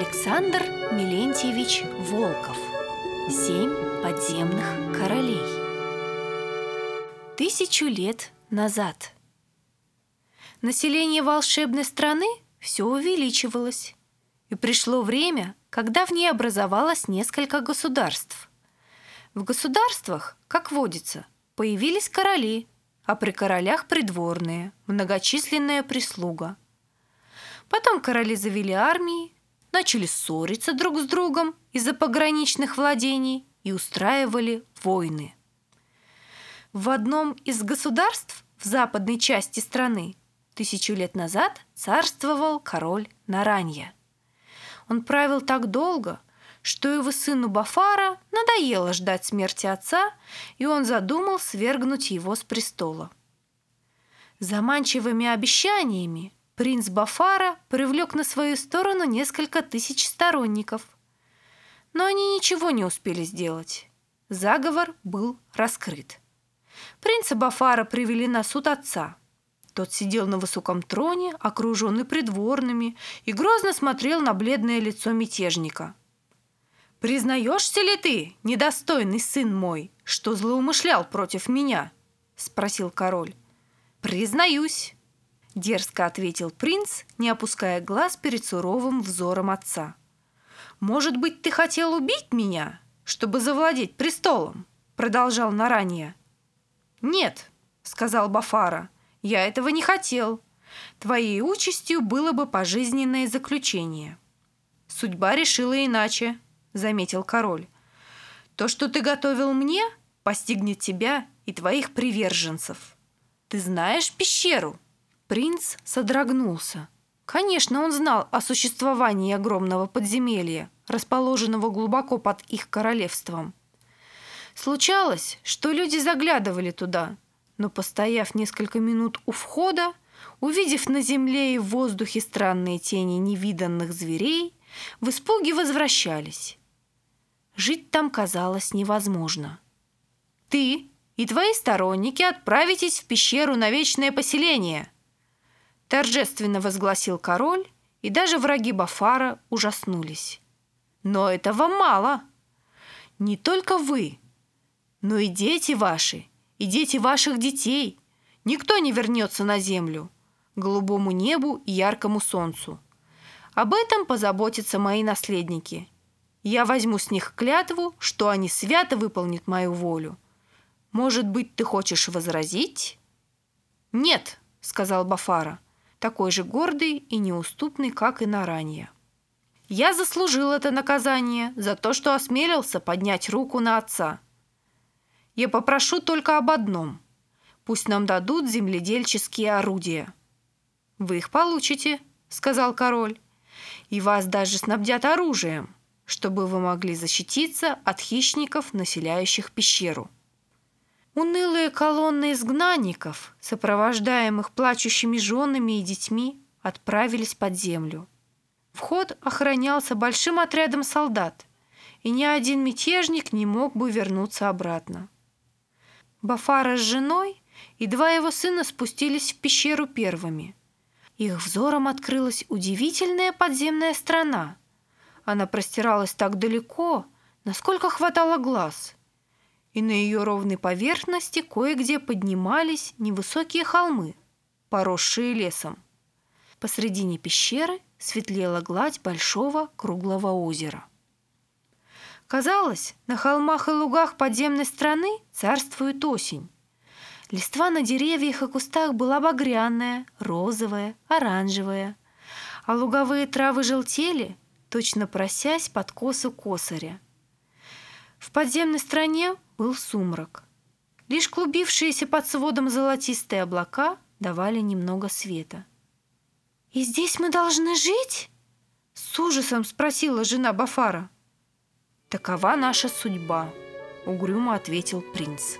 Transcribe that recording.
Александр Милентьевич Волков Семь подземных королей Тысячу лет назад Население волшебной страны все увеличивалось, и пришло время, когда в ней образовалось несколько государств. В государствах, как водится, появились короли, а при королях придворные, многочисленная прислуга. Потом короли завели армии, начали ссориться друг с другом из-за пограничных владений и устраивали войны. В одном из государств в западной части страны тысячу лет назад царствовал король Наранья. Он правил так долго, что его сыну Бафара надоело ждать смерти отца, и он задумал свергнуть его с престола. Заманчивыми обещаниями принц Бафара привлек на свою сторону несколько тысяч сторонников. Но они ничего не успели сделать. Заговор был раскрыт. Принца Бафара привели на суд отца. Тот сидел на высоком троне, окруженный придворными, и грозно смотрел на бледное лицо мятежника. «Признаешься ли ты, недостойный сын мой, что злоумышлял против меня?» – спросил король. «Признаюсь», – дерзко ответил принц, не опуская глаз перед суровым взором отца. «Может быть, ты хотел убить меня, чтобы завладеть престолом?» – продолжал Наранья. «Нет», – сказал Бафара, – «я этого не хотел. Твоей участью было бы пожизненное заключение». «Судьба решила иначе», – заметил король. «То, что ты готовил мне, постигнет тебя и твоих приверженцев. Ты знаешь пещеру?» Принц содрогнулся. Конечно, он знал о существовании огромного подземелья, расположенного глубоко под их королевством. Случалось, что люди заглядывали туда, но, постояв несколько минут у входа, увидев на земле и в воздухе странные тени невиданных зверей, в испуге возвращались. Жить там казалось невозможно. «Ты и твои сторонники отправитесь в пещеру на вечное поселение», торжественно возгласил король, и даже враги Бафара ужаснулись. Но этого мало. Не только вы, но и дети ваши, и дети ваших детей. Никто не вернется на землю, голубому небу и яркому солнцу. Об этом позаботятся мои наследники. Я возьму с них клятву, что они свято выполнят мою волю. Может быть, ты хочешь возразить? Нет, сказал Бафара такой же гордый и неуступный, как и на ранее. Я заслужил это наказание за то, что осмелился поднять руку на отца. Я попрошу только об одном. Пусть нам дадут земледельческие орудия. Вы их получите, сказал король. И вас даже снабдят оружием, чтобы вы могли защититься от хищников, населяющих пещеру. Унылые колонны изгнанников, сопровождаемых плачущими женами и детьми, отправились под землю. Вход охранялся большим отрядом солдат, и ни один мятежник не мог бы вернуться обратно. Бафара с женой и два его сына спустились в пещеру первыми. Их взором открылась удивительная подземная страна. Она простиралась так далеко, насколько хватало глаз – и на ее ровной поверхности кое-где поднимались невысокие холмы, поросшие лесом. Посредине пещеры светлела гладь большого круглого озера. Казалось, на холмах и лугах подземной страны царствует осень. Листва на деревьях и кустах была багряная, розовая, оранжевая, а луговые травы желтели, точно просясь под косу косаря. В подземной стране был сумрак. Лишь клубившиеся под сводом золотистые облака давали немного света. «И здесь мы должны жить?» С ужасом спросила жена Бафара. «Такова наша судьба», — угрюмо ответил принц.